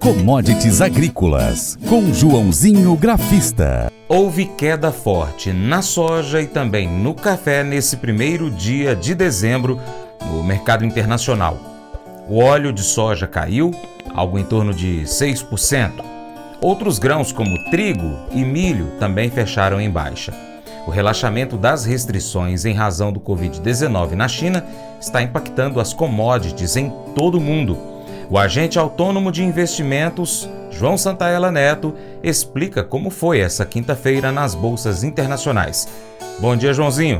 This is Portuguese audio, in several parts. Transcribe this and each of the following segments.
Commodities Agrícolas, com Joãozinho Grafista. Houve queda forte na soja e também no café nesse primeiro dia de dezembro no mercado internacional. O óleo de soja caiu, algo em torno de 6%. Outros grãos, como trigo e milho, também fecharam em baixa. O relaxamento das restrições em razão do Covid-19 na China está impactando as commodities em todo o mundo o agente autônomo de investimentos, João Santaella Neto, explica como foi essa quinta-feira nas bolsas internacionais. Bom dia, Joãozinho.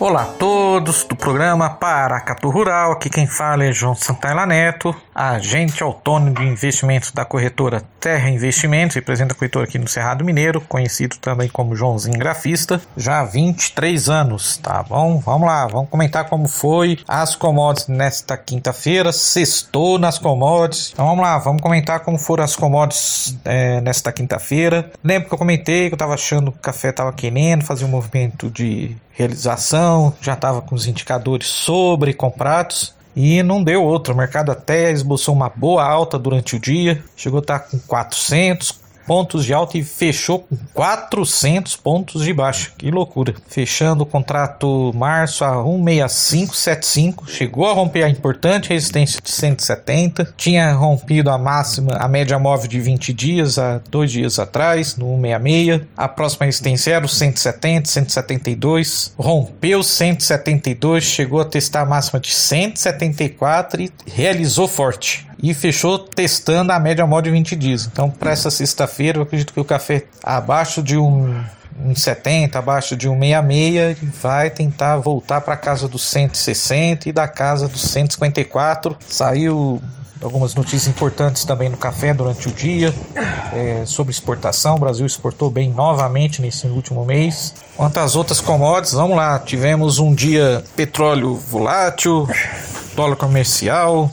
Olá a todos do programa Paracatu Rural, aqui quem fala é João Santana Neto, agente autônomo de investimentos da corretora Terra Investimentos, representa a corretora aqui no Cerrado Mineiro, conhecido também como Joãozinho Grafista, já há 23 anos, tá bom? Vamos lá, vamos comentar como foi as commodities nesta quinta-feira, sextou nas commodities, então vamos lá, vamos comentar como foram as commodities é, nesta quinta-feira. Lembra que eu comentei que eu estava achando que o café estava querendo fazer um movimento de realização, já estava com os indicadores sobre comprados e não deu outro. O mercado até esboçou uma boa alta durante o dia, chegou a estar com 400, pontos de alta e fechou com 400 pontos de baixa. Que loucura. Fechando o contrato março a 16575, chegou a romper a importante resistência de 170, tinha rompido a máxima, a média móvel de 20 dias há dois dias atrás, no 166. A próxima resistência era o 170, 172, rompeu 172, chegou a testar a máxima de 174 e realizou forte e fechou testando a média móvel de 20 dias. Então, para essa sexta-feira, eu acredito que o café abaixo de um, um 70, abaixo de um 66, vai tentar voltar para casa dos 160 e da casa dos 154. Saiu algumas notícias importantes também no café durante o dia é, sobre exportação. O Brasil exportou bem novamente nesse último mês. Quanto às outras commodities, vamos lá. Tivemos um dia petróleo volátil, dólar comercial,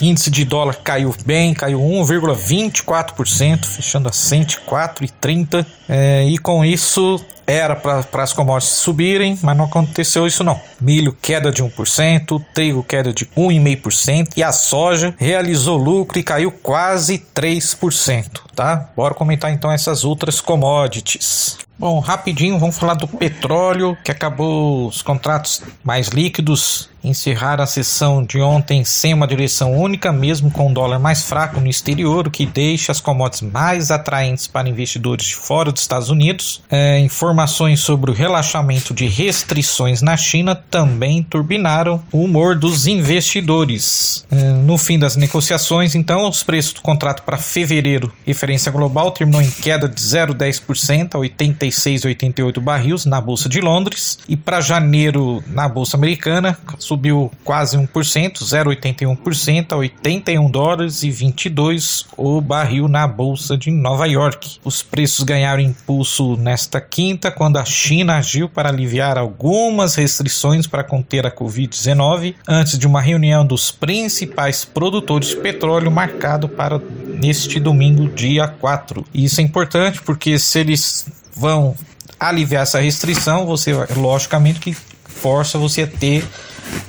Índice de dólar caiu bem, caiu 1,24%, fechando a 104,30. É, e com isso era para as commodities subirem, mas não aconteceu isso não. Milho queda de 1%, trigo queda de 1,5% e a soja realizou lucro e caiu quase 3%, tá? Bora comentar então essas outras commodities. Bom, rapidinho, vamos falar do petróleo, que acabou os contratos mais líquidos encerrar a sessão de ontem sem uma direção única, mesmo com o dólar mais fraco no exterior, o que deixa as commodities mais atraentes para investidores de fora dos Estados Unidos. É, informações sobre o relaxamento de restrições na China também turbinaram o humor dos investidores. É, no fim das negociações, então, os preços do contrato para fevereiro, referência global, terminou em queda de 0,10% a 86,88 barris na Bolsa de Londres, e para janeiro, na Bolsa Americana, subiu quase 1%, 0,81% a 81 dólares e 22 o barril na bolsa de Nova York. Os preços ganharam impulso nesta quinta quando a China agiu para aliviar algumas restrições para conter a Covid-19 antes de uma reunião dos principais produtores de petróleo marcado para neste domingo, dia 4. E isso é importante porque se eles vão aliviar essa restrição, você logicamente que força você a ter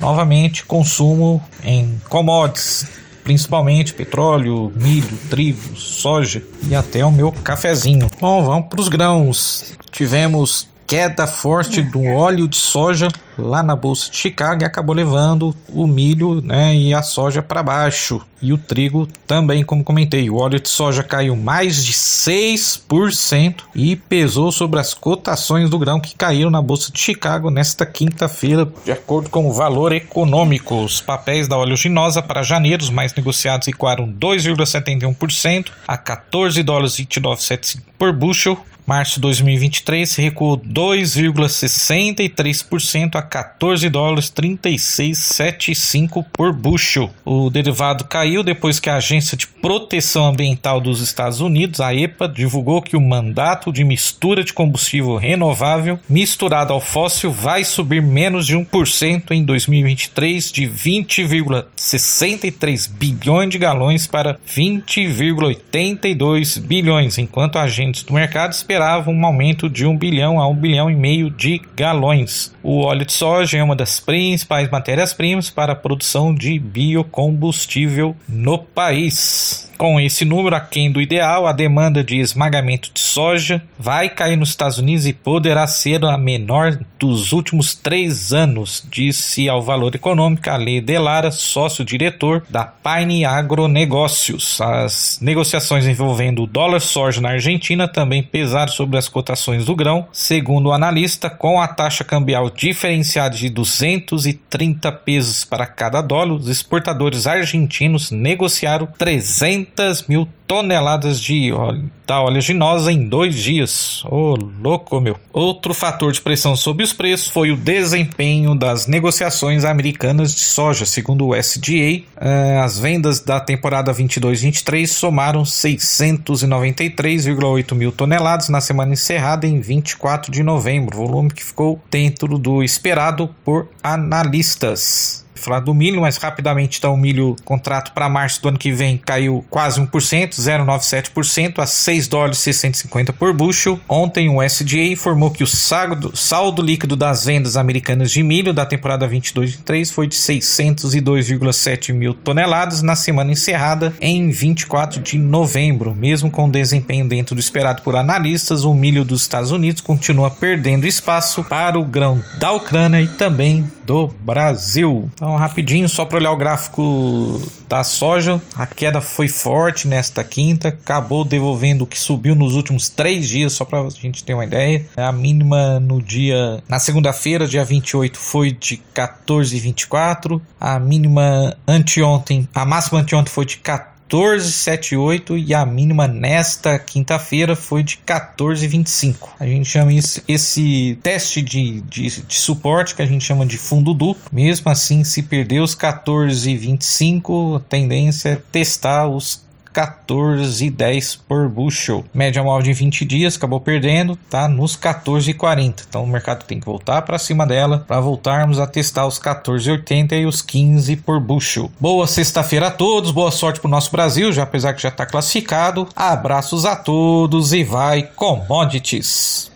novamente consumo em commodities, principalmente petróleo, milho, trigo, soja e até o meu cafezinho. Bom, vamos para os grãos. Tivemos queda forte do óleo de soja lá na bolsa de Chicago e acabou levando o milho né, e a soja para baixo. E o trigo também, como comentei, o óleo de soja caiu mais de 6% e pesou sobre as cotações do grão que caíram na bolsa de Chicago nesta quinta-feira, de acordo com o valor econômico. Os papéis da oleaginosa para janeiro, os mais negociados, recuaram 2,71% a 14 dólares 29,75 por bushel Março 2023 recuou 2,63% a 14 dólares 36,75 por bushel. O derivado caiu depois que a Agência de Proteção Ambiental dos Estados Unidos, a EPA, divulgou que o mandato de mistura de combustível renovável misturado ao fóssil vai subir menos de 1% em 2023 de 20,63 bilhões de galões para 20,82 bilhões, enquanto agentes do mercado esperavam esperava um aumento de 1 bilhão a 1 bilhão e meio de galões. O óleo de soja é uma das principais matérias-primas para a produção de biocombustível no país. Com esse número aquém do ideal, a demanda de esmagamento de soja vai cair nos Estados Unidos e poderá ser a menor dos últimos três anos, disse ao Valor Econômico Ale Delara, sócio-diretor da Pine Agronegócios. As negociações envolvendo o dólar soja na Argentina também pesaram sobre as cotações do grão, segundo o analista, com a taxa cambial diferenciada de 230 pesos para cada dólar, os exportadores argentinos negociaram 300 mil toneladas de óleo da oleaginosa em dois dias. Ô, oh, louco, meu. Outro fator de pressão sobre os preços foi o desempenho das negociações americanas de soja. Segundo o SDA, eh, as vendas da temporada 22-23 somaram 693,8 mil toneladas na semana encerrada em 24 de novembro, volume que ficou dentro do esperado por analistas falar do milho, mas rapidamente então o milho contrato para março do ano que vem caiu quase 1%, 0,97% a 6 dólares e 650 por bushel. Ontem o SDA informou que o saldo, saldo líquido das vendas americanas de milho da temporada 22/23 foi de 602,7 mil toneladas na semana encerrada em 24 de novembro. Mesmo com desempenho dentro do esperado por analistas, o milho dos Estados Unidos continua perdendo espaço para o grão da Ucrânia e também do Brasil. Então, rapidinho, só para olhar o gráfico da soja, a queda foi forte nesta quinta, acabou devolvendo o que subiu nos últimos três dias, só para a gente ter uma ideia. A mínima no dia, na segunda-feira, dia 28, foi de 14,24, a mínima anteontem, a máxima anteontem foi de 14. 14,78 e a mínima nesta quinta-feira foi de 14,25. A gente chama isso, esse teste de, de, de, suporte que a gente chama de fundo duplo. Mesmo assim, se perder os 14,25, a tendência é testar os 14,10 por bushel. Média móvel de 20 dias, acabou perdendo, tá nos 14,40. Então o mercado tem que voltar para cima dela para voltarmos a testar os 14,80 e os 15 por bushel. Boa sexta-feira a todos, boa sorte para o nosso Brasil, já apesar que já está classificado. Abraços a todos e vai commodities.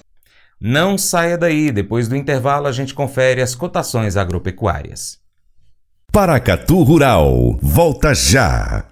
Não saia daí, depois do intervalo a gente confere as cotações agropecuárias. Paracatu Rural, volta já.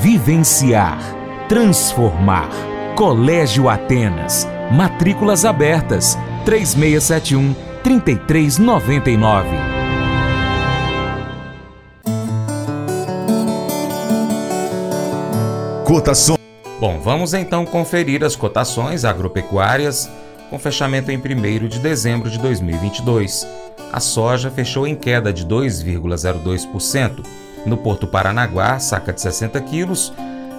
Vivenciar. Transformar. Colégio Atenas. Matrículas abertas. 3671 3399. Cotação. Bom, vamos então conferir as cotações agropecuárias com fechamento em 1 de dezembro de 2022. A soja fechou em queda de 2,02%. No Porto Paranaguá, saca de 60 quilos.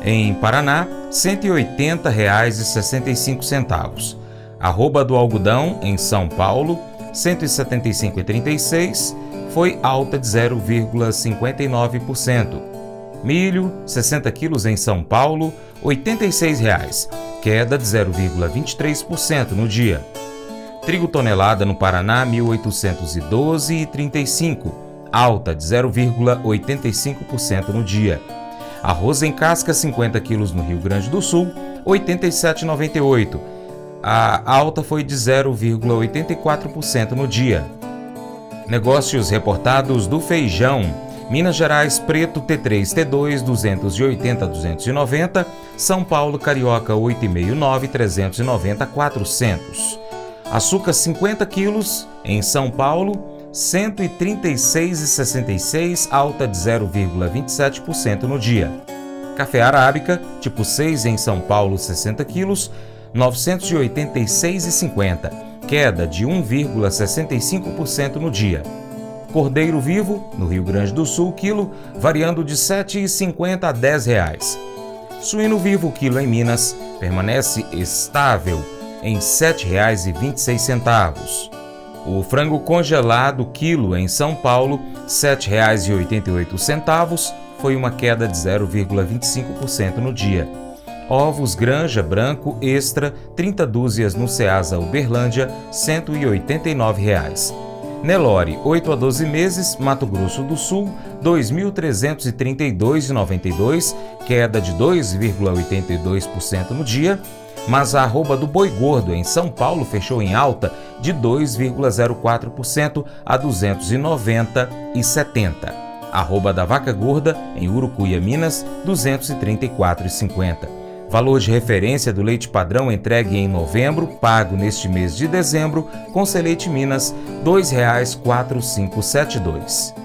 Em Paraná, R$ 180,65. Arroba do algodão, em São Paulo, R$ 175,36, foi alta de 0,59%. Milho, 60 quilos em São Paulo, R$ 86,00, queda de 0,23% no dia. Trigo tonelada no Paraná, R$ 1.812,35 alta de 0,85% no dia. Arroz em casca 50 quilos no Rio Grande do Sul, 87,98. A alta foi de 0,84% no dia. Negócios reportados do feijão. Minas Gerais Preto T3 T2 280 290, São Paulo Carioca 859 390 400. Açúcar 50 quilos em São Paulo 136,66, alta de 0,27% no dia. Café arábica, tipo 6 em São Paulo, 60 quilos, 986,50, queda de 1,65% no dia. Cordeiro vivo, no Rio Grande do Sul, quilo, variando de R$ 7,50 a 10 reais. Suíno vivo, quilo em Minas, permanece estável em R$ 7,26. O frango congelado quilo em São Paulo, R$ 7,88, foi uma queda de 0,25% no dia. Ovos Granja Branco Extra, 30 dúzias no Ceasa Uberlândia, 189 reais. Nelore, 8 a 12 meses, Mato Grosso do Sul, R$ 2.332,92, queda de 2,82% no dia mas a arroba do boi gordo em São Paulo fechou em alta de 2,04% a 290,70. Arroba da vaca gorda em Urucuia, Minas, 234,50. Valor de referência do leite padrão entregue em novembro, pago neste mês de dezembro, com Seleite Minas, R$ 2,4572.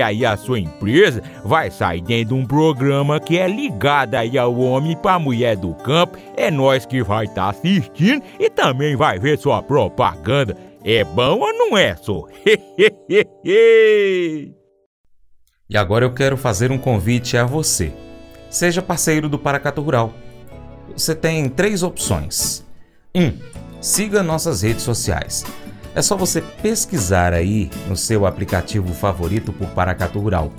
aí a sua empresa vai sair dentro de um programa que é ligado aí ao homem para mulher do campo. É nós que vai estar tá assistindo e também vai ver sua propaganda. É bom ou não é, só? E agora eu quero fazer um convite a você. Seja parceiro do Paracato Rural. Você tem três opções. 1. Um, siga nossas redes sociais. É só você pesquisar aí no seu aplicativo favorito por Paracato Rural.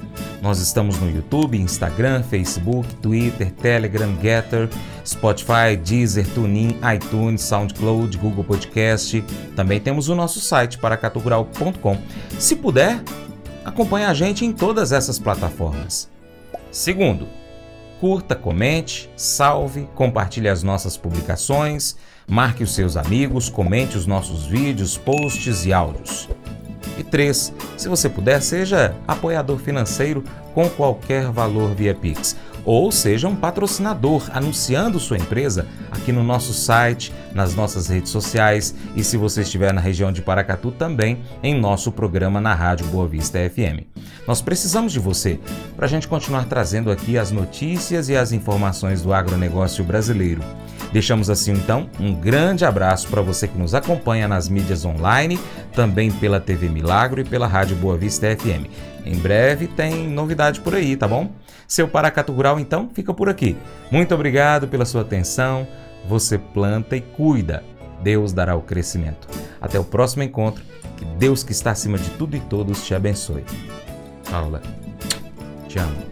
Nós estamos no YouTube, Instagram, Facebook, Twitter, Telegram, Getter, Spotify, Deezer, TuneIn, iTunes, SoundCloud, Google Podcast. Também temos o nosso site paracatugural.com. Se puder, Acompanhe a gente em todas essas plataformas. Segundo, curta, comente, salve, compartilhe as nossas publicações, marque os seus amigos, comente os nossos vídeos, posts e áudios. E 3. Se você puder, seja apoiador financeiro com qualquer valor via Pix ou seja um patrocinador anunciando sua empresa aqui no nosso site, nas nossas redes sociais e se você estiver na região de Paracatu também em nosso programa na Rádio Boa Vista FM. Nós precisamos de você para a gente continuar trazendo aqui as notícias e as informações do agronegócio brasileiro. Deixamos assim então um grande abraço para você que nos acompanha nas mídias online, também pela TV Milagro e pela Rádio Boa Vista FM. Em breve tem novidade por aí, tá bom? Seu Paracatu Rural, então, fica por aqui. Muito obrigado pela sua atenção. Você planta e cuida. Deus dará o crescimento. Até o próximo encontro. Que Deus que está acima de tudo e todos te abençoe. Paula, te amo.